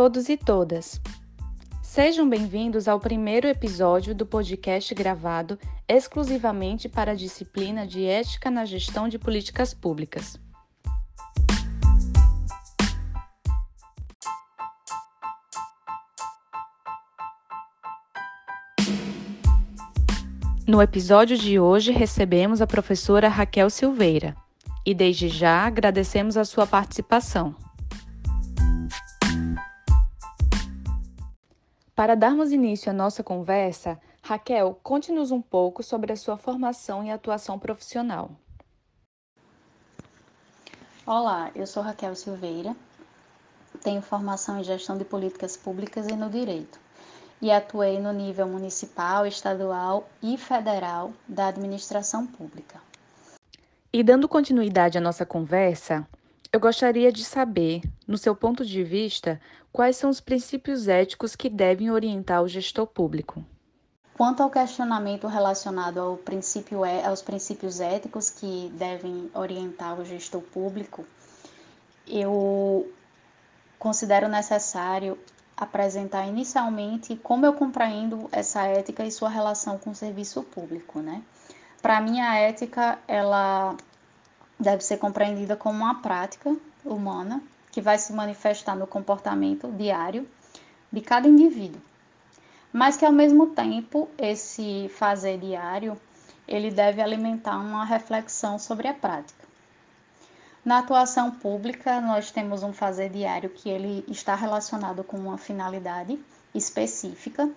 Todos e todas. Sejam bem-vindos ao primeiro episódio do podcast gravado exclusivamente para a disciplina de Ética na Gestão de Políticas Públicas. No episódio de hoje recebemos a professora Raquel Silveira e desde já agradecemos a sua participação. Para darmos início à nossa conversa, Raquel, conte-nos um pouco sobre a sua formação e atuação profissional. Olá, eu sou Raquel Silveira, tenho formação em gestão de políticas públicas e no direito e atuei no nível municipal, estadual e federal da administração pública. E dando continuidade à nossa conversa, eu gostaria de saber, no seu ponto de vista, quais são os princípios éticos que devem orientar o gestor público. Quanto ao questionamento relacionado ao princípio, é, aos princípios éticos que devem orientar o gestor público, eu considero necessário apresentar inicialmente como eu compreendo essa ética e sua relação com o serviço público, né? Para mim, a ética ela deve ser compreendida como uma prática humana que vai se manifestar no comportamento diário de cada indivíduo, mas que ao mesmo tempo esse fazer diário ele deve alimentar uma reflexão sobre a prática. Na atuação pública, nós temos um fazer diário que ele está relacionado com uma finalidade específica,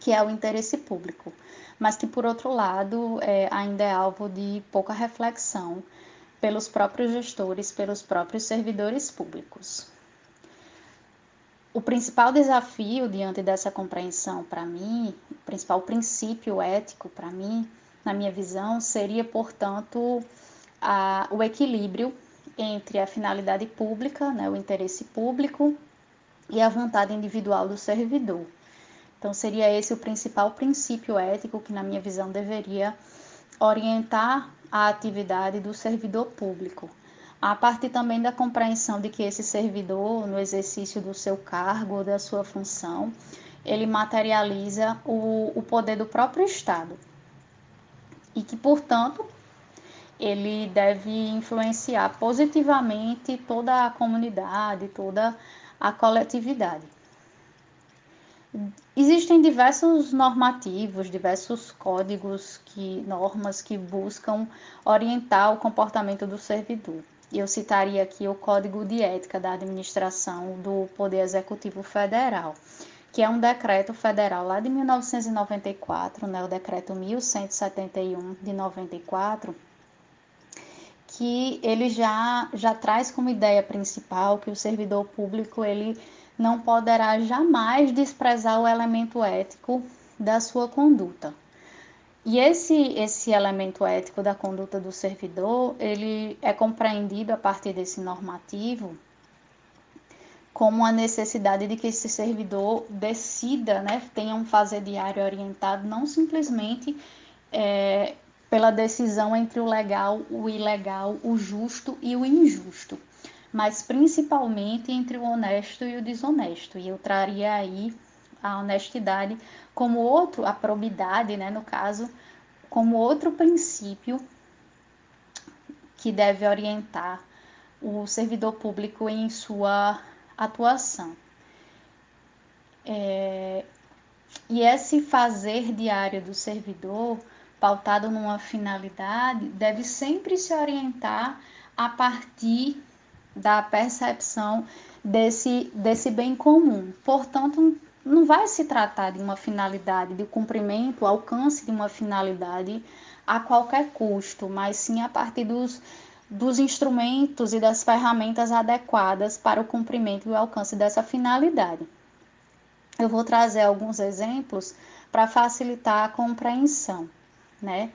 que é o interesse público, mas que, por outro lado, é, ainda é alvo de pouca reflexão pelos próprios gestores, pelos próprios servidores públicos. O principal desafio diante dessa compreensão para mim, o principal princípio ético para mim, na minha visão, seria, portanto, a, o equilíbrio entre a finalidade pública, né, o interesse público, e a vontade individual do servidor. Então, seria esse o principal princípio ético que, na minha visão, deveria orientar a atividade do servidor público. A partir também da compreensão de que esse servidor, no exercício do seu cargo ou da sua função, ele materializa o, o poder do próprio Estado. E que, portanto, ele deve influenciar positivamente toda a comunidade, toda a coletividade. Existem diversos normativos, diversos códigos que normas que buscam orientar o comportamento do servidor. Eu citaria aqui o Código de Ética da Administração do Poder Executivo Federal, que é um decreto federal lá de 1994, né, o decreto 1171 de 94, que ele já, já traz como ideia principal que o servidor público ele não poderá jamais desprezar o elemento ético da sua conduta. E esse, esse elemento ético da conduta do servidor, ele é compreendido a partir desse normativo como a necessidade de que esse servidor decida, né, tenha um fazer diário orientado, não simplesmente é, pela decisão entre o legal, o ilegal, o justo e o injusto, mas principalmente entre o honesto e o desonesto. E eu traria aí a honestidade como outro, a probidade, né, no caso, como outro princípio que deve orientar o servidor público em sua atuação. É, e esse fazer diário do servidor pautado numa finalidade, deve sempre se orientar a partir da percepção desse, desse bem comum. Portanto, não vai se tratar de uma finalidade, de cumprimento, alcance de uma finalidade a qualquer custo, mas sim a partir dos, dos instrumentos e das ferramentas adequadas para o cumprimento e o alcance dessa finalidade. Eu vou trazer alguns exemplos para facilitar a compreensão né?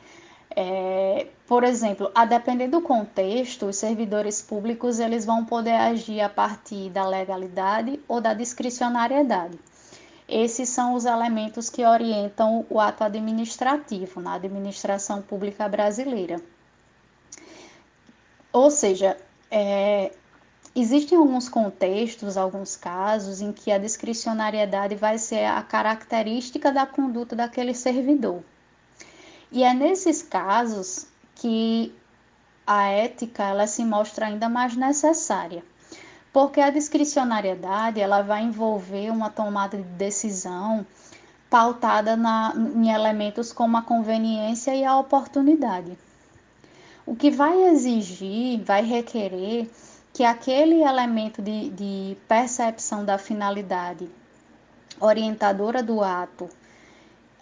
É, por exemplo, a depender do contexto, os servidores públicos eles vão poder agir a partir da legalidade ou da discricionariedade. Esses são os elementos que orientam o ato administrativo na administração pública brasileira. Ou seja, é, existem alguns contextos, alguns casos em que a discricionariedade vai ser a característica da conduta daquele servidor. E é nesses casos que a ética ela se mostra ainda mais necessária, porque a discricionariedade ela vai envolver uma tomada de decisão pautada na, em elementos como a conveniência e a oportunidade. O que vai exigir, vai requerer que aquele elemento de, de percepção da finalidade orientadora do ato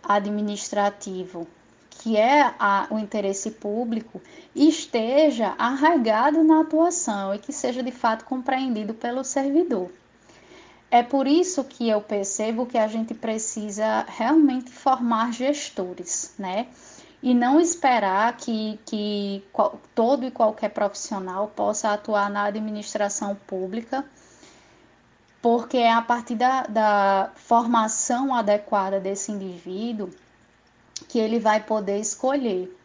administrativo, que é a, o interesse público, esteja arraigado na atuação e que seja de fato compreendido pelo servidor. É por isso que eu percebo que a gente precisa realmente formar gestores, né? e não esperar que, que todo e qualquer profissional possa atuar na administração pública, porque é a partir da, da formação adequada desse indivíduo que ele vai poder escolher,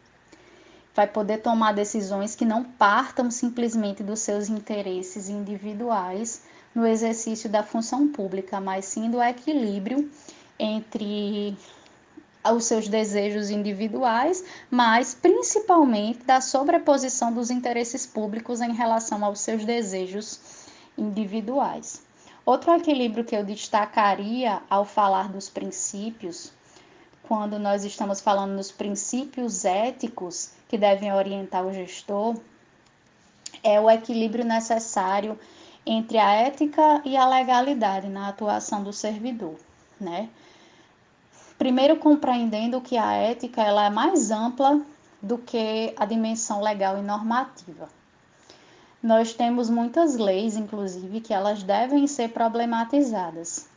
vai poder tomar decisões que não partam simplesmente dos seus interesses individuais no exercício da função pública, mas sim do equilíbrio entre os seus desejos individuais, mas principalmente da sobreposição dos interesses públicos em relação aos seus desejos individuais. Outro equilíbrio que eu destacaria ao falar dos princípios, quando nós estamos falando dos princípios éticos que devem orientar o gestor, é o equilíbrio necessário entre a ética e a legalidade na atuação do servidor, né? Primeiro, compreendendo que a ética ela é mais ampla do que a dimensão legal e normativa. Nós temos muitas leis, inclusive, que elas devem ser problematizadas.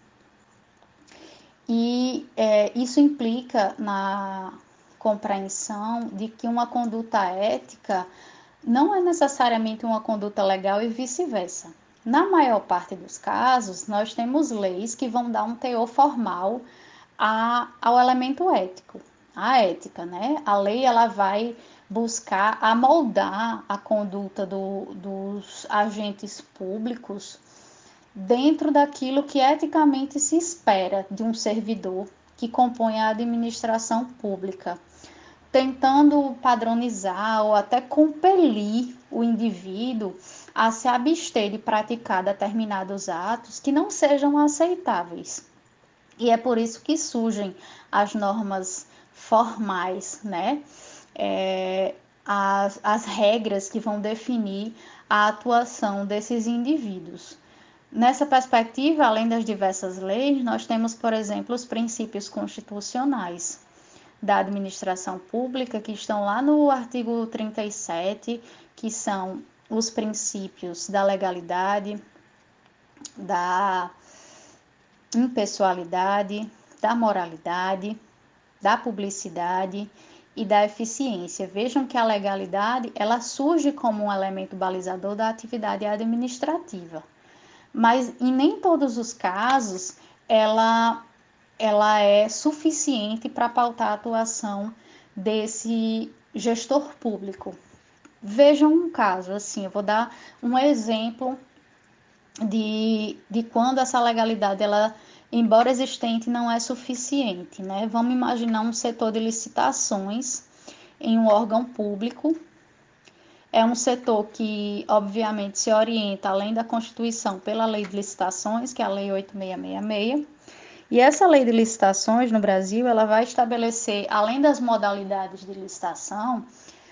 E é, isso implica na compreensão de que uma conduta ética não é necessariamente uma conduta legal e vice-versa. Na maior parte dos casos, nós temos leis que vão dar um teor formal a, ao elemento ético, a ética, né? A lei ela vai buscar amoldar a conduta do, dos agentes públicos dentro daquilo que eticamente se espera de um servidor que compõe a administração pública, tentando padronizar ou até compelir o indivíduo a se abster de praticar determinados atos que não sejam aceitáveis. E é por isso que surgem as normas formais, né? É, as, as regras que vão definir a atuação desses indivíduos. Nessa perspectiva, além das diversas leis, nós temos, por exemplo, os princípios constitucionais da administração pública, que estão lá no artigo 37, que são os princípios da legalidade, da impessoalidade, da moralidade, da publicidade e da eficiência. Vejam que a legalidade ela surge como um elemento balizador da atividade administrativa, mas em nem todos os casos ela ela é suficiente para pautar a atuação desse gestor público. Vejam um caso assim, eu vou dar um exemplo de, de quando essa legalidade, ela, embora existente, não é suficiente. Né? Vamos imaginar um setor de licitações em um órgão público. É um setor que, obviamente, se orienta, além da Constituição, pela Lei de Licitações, que é a Lei 8666. E essa lei de licitações no Brasil, ela vai estabelecer, além das modalidades de licitação,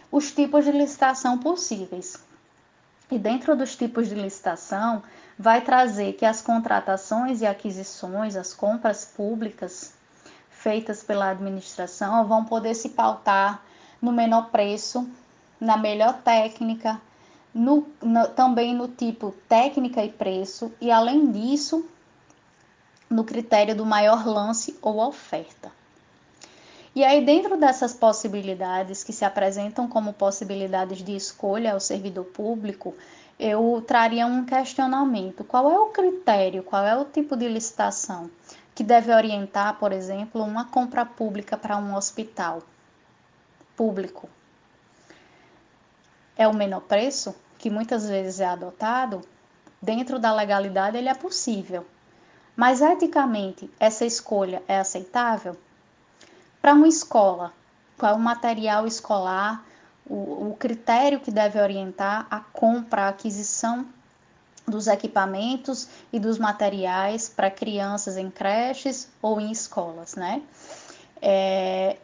os tipos de licitação possíveis. E dentro dos tipos de licitação, vai trazer que as contratações e aquisições, as compras públicas feitas pela administração vão poder se pautar no menor preço, na melhor técnica, no, no, também no tipo técnica e preço, e além disso, no critério do maior lance ou oferta. E aí, dentro dessas possibilidades que se apresentam como possibilidades de escolha ao servidor público, eu traria um questionamento: qual é o critério, qual é o tipo de licitação que deve orientar, por exemplo, uma compra pública para um hospital público? É o menor preço, que muitas vezes é adotado, dentro da legalidade ele é possível. Mas eticamente, essa escolha é aceitável? Para uma escola, qual é o material escolar, o, o critério que deve orientar a compra, a aquisição dos equipamentos e dos materiais para crianças em creches ou em escolas, né? É,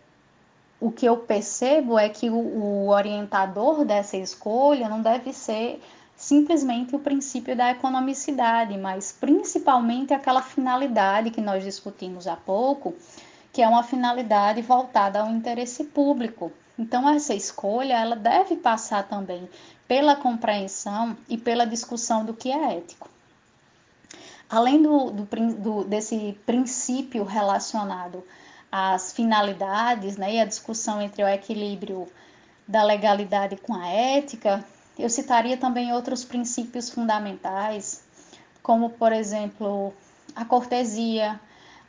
o que eu percebo é que o, o orientador dessa escolha não deve ser simplesmente o princípio da economicidade, mas principalmente aquela finalidade que nós discutimos há pouco, que é uma finalidade voltada ao interesse público. Então essa escolha ela deve passar também pela compreensão e pela discussão do que é ético. Além do, do, do desse princípio relacionado às finalidades né, e a discussão entre o equilíbrio da legalidade com a ética, eu citaria também outros princípios fundamentais, como, por exemplo, a cortesia,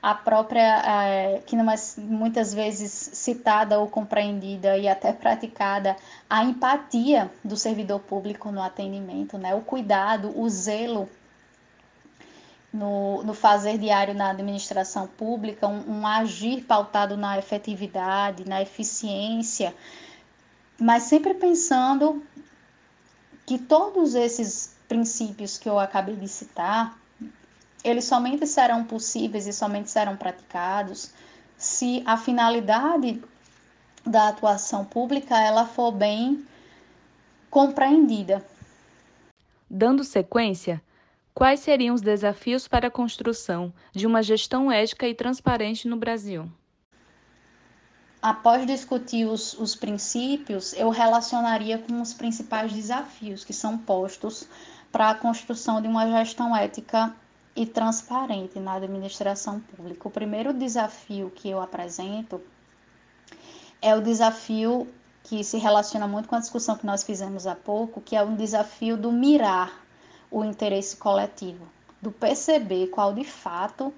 a própria, é, que não é muitas vezes citada ou compreendida e até praticada, a empatia do servidor público no atendimento, né? o cuidado, o zelo no, no fazer diário na administração pública, um, um agir pautado na efetividade, na eficiência, mas sempre pensando que todos esses princípios que eu acabei de citar, eles somente serão possíveis e somente serão praticados se a finalidade da atuação pública ela for bem compreendida. Dando sequência, quais seriam os desafios para a construção de uma gestão ética e transparente no Brasil? após discutir os, os princípios, eu relacionaria com os principais desafios que são postos para a construção de uma gestão ética e transparente na administração pública. O primeiro desafio que eu apresento é o desafio que se relaciona muito com a discussão que nós fizemos há pouco, que é um desafio do mirar o interesse coletivo, do perceber qual de fato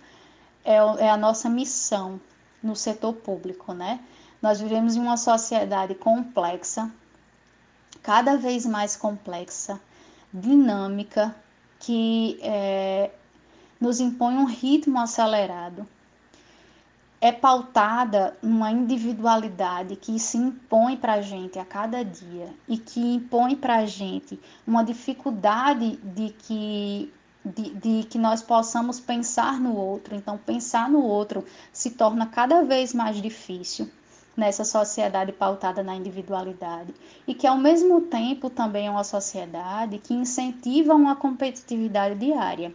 é, é a nossa missão no setor público, né? Nós vivemos em uma sociedade complexa, cada vez mais complexa, dinâmica, que é, nos impõe um ritmo acelerado. É pautada numa individualidade que se impõe para a gente a cada dia e que impõe para a gente uma dificuldade de que de, de, que nós possamos pensar no outro. Então, pensar no outro se torna cada vez mais difícil nessa sociedade pautada na individualidade e que ao mesmo tempo também é uma sociedade que incentiva uma competitividade diária.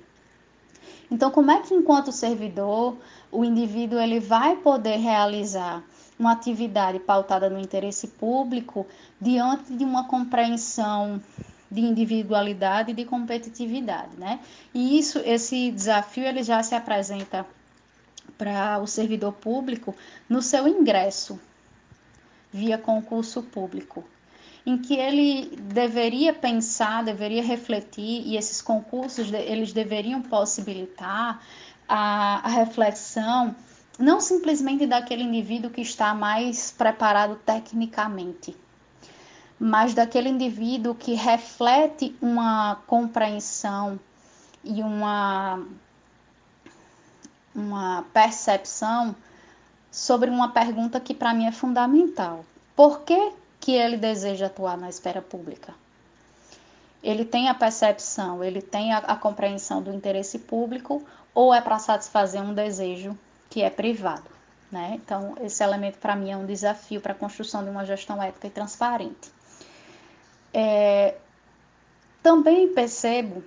Então, como é que enquanto servidor o indivíduo ele vai poder realizar uma atividade pautada no interesse público diante de uma compreensão de individualidade e de competitividade, né? E isso, esse desafio, ele já se apresenta para o servidor público no seu ingresso via concurso público, em que ele deveria pensar, deveria refletir e esses concursos eles deveriam possibilitar a, a reflexão não simplesmente daquele indivíduo que está mais preparado tecnicamente, mas daquele indivíduo que reflete uma compreensão e uma, uma percepção sobre uma pergunta que para mim é fundamental. Por que, que ele deseja atuar na esfera pública? Ele tem a percepção, ele tem a, a compreensão do interesse público ou é para satisfazer um desejo que é privado? Né? Então, esse elemento para mim é um desafio para a construção de uma gestão ética e transparente. É, também percebo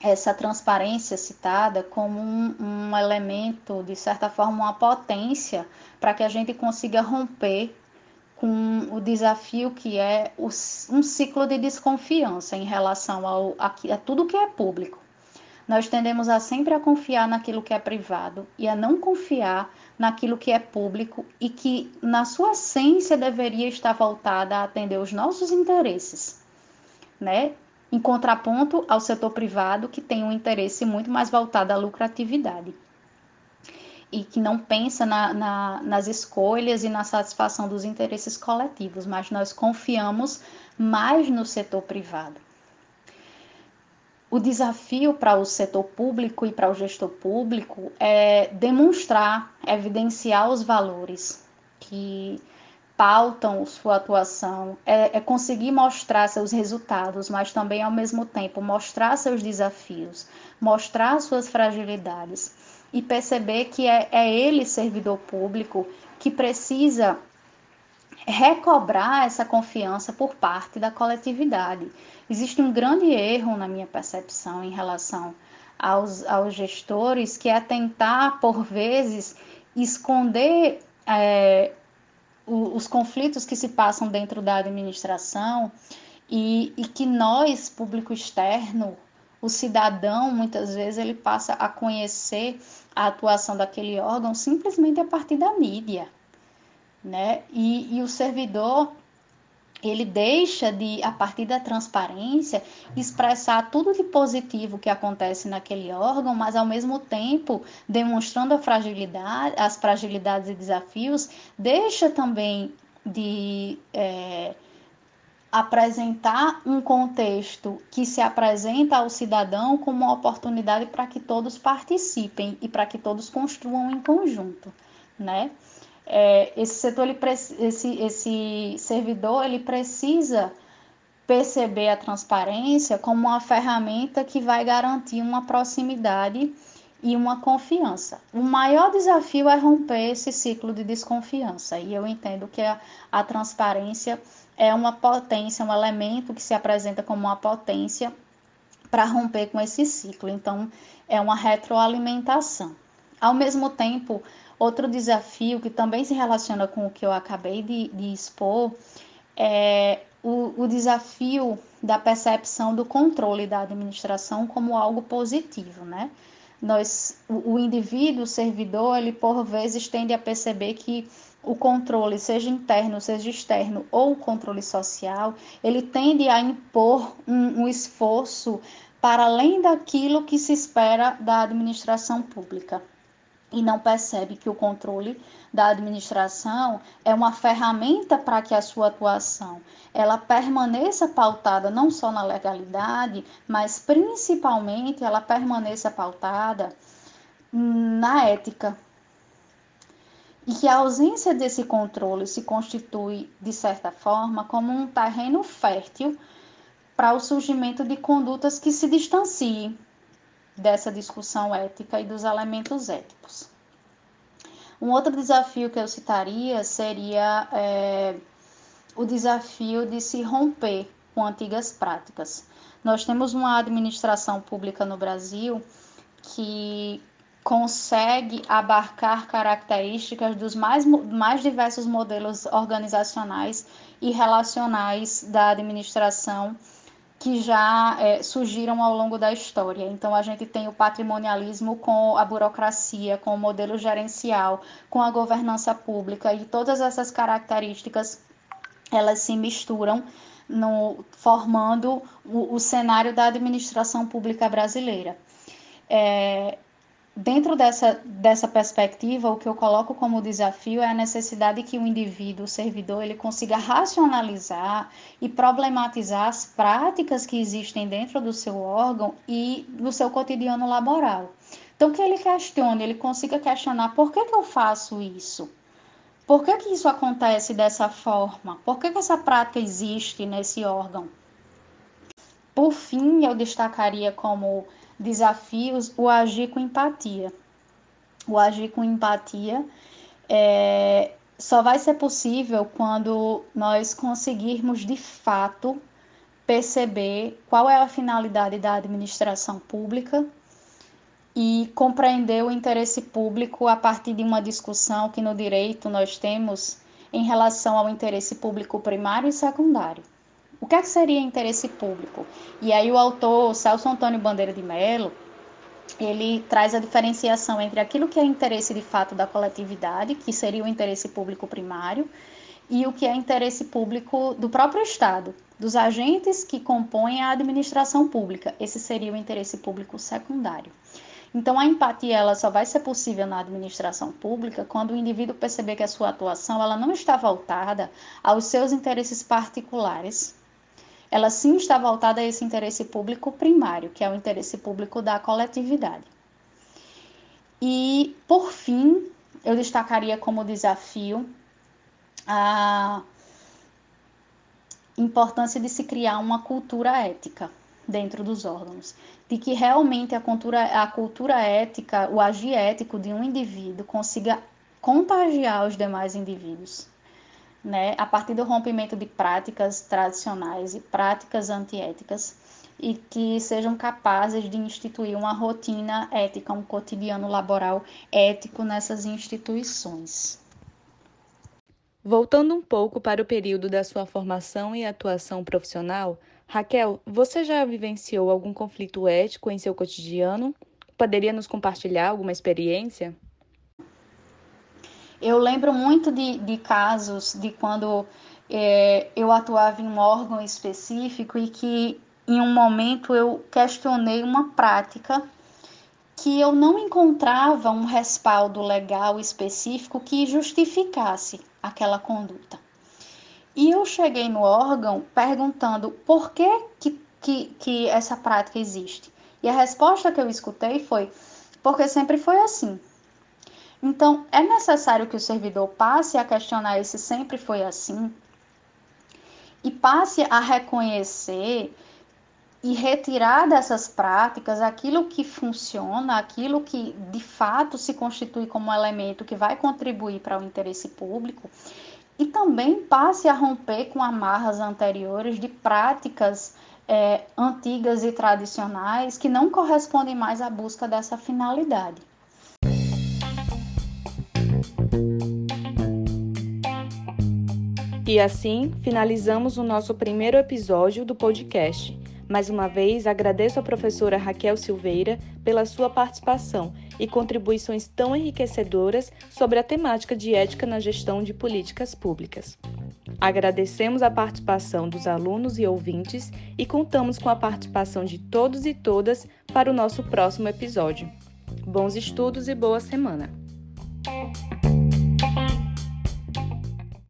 essa transparência citada como um, um, elemento, de certa forma, uma potência para que a gente consiga romper com o desafio que é o, um ciclo de desconfiança em relação ao, a, a tudo que é público. Nós tendemos a sempre a confiar naquilo que é privado e a não confiar naquilo que é público e que, na sua essência, deveria estar voltada a atender os nossos interesses, né? Em contraponto ao setor privado, que tem um interesse muito mais voltado à lucratividade e que não pensa na, na, nas escolhas e na satisfação dos interesses coletivos, mas nós confiamos mais no setor privado. O desafio para o setor público e para o gestor público é demonstrar, evidenciar os valores que pautam sua atuação, é, é, conseguir mostrar seus resultados, mas também ao mesmo tempo mostrar seus desafios, mostrar suas fragilidades e perceber que é, é ele, servidor público, que precisa recobrar essa confiança por parte da coletividade. Existe um grande erro, na minha percepção, em relação aos, aos gestores, que é tentar, por vezes, esconder é, os conflitos que se passam dentro da administração e, e que nós, público externo, o cidadão, muitas vezes, ele passa a conhecer a atuação daquele órgão simplesmente a partir da mídia, né? E, e o servidor ele deixa de, a partir da transparência, expressar tudo de positivo que acontece naquele órgão, mas ao mesmo tempo demonstrando a fragilidade, as fragilidades e desafios, deixa também de é, apresentar um contexto que se apresenta ao cidadão como uma oportunidade para que todos participem e para que todos construam em conjunto, né? É, esse setor, ele, esse, esse servidor, ele precisa perceber a transparência como uma ferramenta que vai garantir uma proximidade e uma confiança. O maior desafio é romper esse ciclo de desconfiança, e eu entendo que a, a transparência é uma potência, um elemento que se apresenta como uma potência para romper com esse ciclo. Então, é uma retroalimentação. Ao mesmo tempo, Outro desafio que também se relaciona com o que eu acabei de, de expor é o, o desafio da percepção do controle da administração como algo positivo, né? Nós, o, o indivíduo, o servidor, ele por vezes tende a perceber que o controle, seja interno, seja externo, ou o controle social, ele tende a impor um, um esforço para além daquilo que se espera da administração pública e não percebe que o controle da administração é uma ferramenta para que a sua atuação ela permaneça pautada não só na legalidade, mas principalmente ela permaneça pautada na ética. E que a ausência desse controle se constitui, de certa forma, como um terreno fértil para o surgimento de condutas que se distanciem dessa discussão ética e dos elementos éticos. Um outro desafio que eu citaria seria é, o desafio de se romper com antigas práticas. Nós temos uma administração pública no Brasil que consegue abarcar características dos mais, mais diversos modelos organizacionais e relacionais da administração que já é, surgiram ao longo da história. Então, a gente tem o patrimonialismo com a burocracia, com o modelo gerencial, com a governança pública e todas essas características elas se misturam no, formando o, o cenário da administração pública brasileira. É, Dentro dessa, dessa perspectiva, o que eu coloco como desafio é a necessidade que o indivíduo, o servidor, ele consiga racionalizar e problematizar as práticas que existem dentro do seu órgão e no seu cotidiano laboral. Então, que ele questione, ele consiga questionar por que, que eu faço isso? Por que, que isso acontece dessa forma? Por que, que essa prática existe nesse órgão? Por fim, eu destacaria como desafios, o agir com empatia. O agir com empatia é, só vai ser possível quando nós conseguirmos de fato perceber qual é a finalidade da administração pública e compreender o interesse público a partir de uma discussão que no direito nós temos em relação ao interesse público primário e secundário. O que, é que seria interesse público? E aí o autor Celso Antônio Bandeira de Mello, ele traz a diferenciação entre aquilo que é interesse de fato da coletividade, que seria o interesse público primário, e o que é interesse público do próprio Estado, dos agentes que compõem a administração pública. Esse seria o interesse público secundário. Então, a empatia ela só vai ser possível na administração pública quando o indivíduo perceber que a sua atuação ela não está voltada aos seus interesses particulares, ela sim está voltada a esse interesse público primário, que é o interesse público da coletividade. E, por fim, eu destacaria como desafio a importância de se criar uma cultura ética dentro dos órgãos, de que realmente a cultura, a cultura ética, o agir ético de um indivíduo consiga contagiar os demais indivíduos, né, a partir do rompimento de práticas tradicionais e práticas antiéticas e que sejam capazes de instituir uma rotina ética, um cotidiano laboral ético nessas instituições. Voltando um pouco para o período da sua formação e atuação profissional, Raquel, você já vivenciou algum conflito ético em seu cotidiano? Poderia nos compartilhar alguma experiência? Eu lembro muito de, de casos de quando é, eu atuava em um órgão específico e que em um momento eu questionei uma prática que eu não encontrava um respaldo legal específico que justificasse aquela conduta. E eu cheguei no órgão perguntando por que, que, que, que essa prática existe. E a resposta que eu escutei foi: porque sempre foi assim. Então, é necessário que o servidor passe a questionar se sempre foi assim e passe a reconhecer e retirar dessas práticas aquilo que funciona, aquilo que de fato se constitui como elemento que vai contribuir para o interesse público, e também passe a romper com amarras anteriores de práticas é, antigas e tradicionais que não correspondem mais à busca dessa finalidade. E assim finalizamos o nosso primeiro episódio do podcast. Mais uma vez, agradeço à professora Raquel Silveira pela sua participação e contribuições tão enriquecedoras sobre a temática de ética na gestão de políticas públicas. Agradecemos a participação dos alunos e ouvintes e contamos com a participação de todos e todas para o nosso próximo episódio. Bons estudos e boa semana!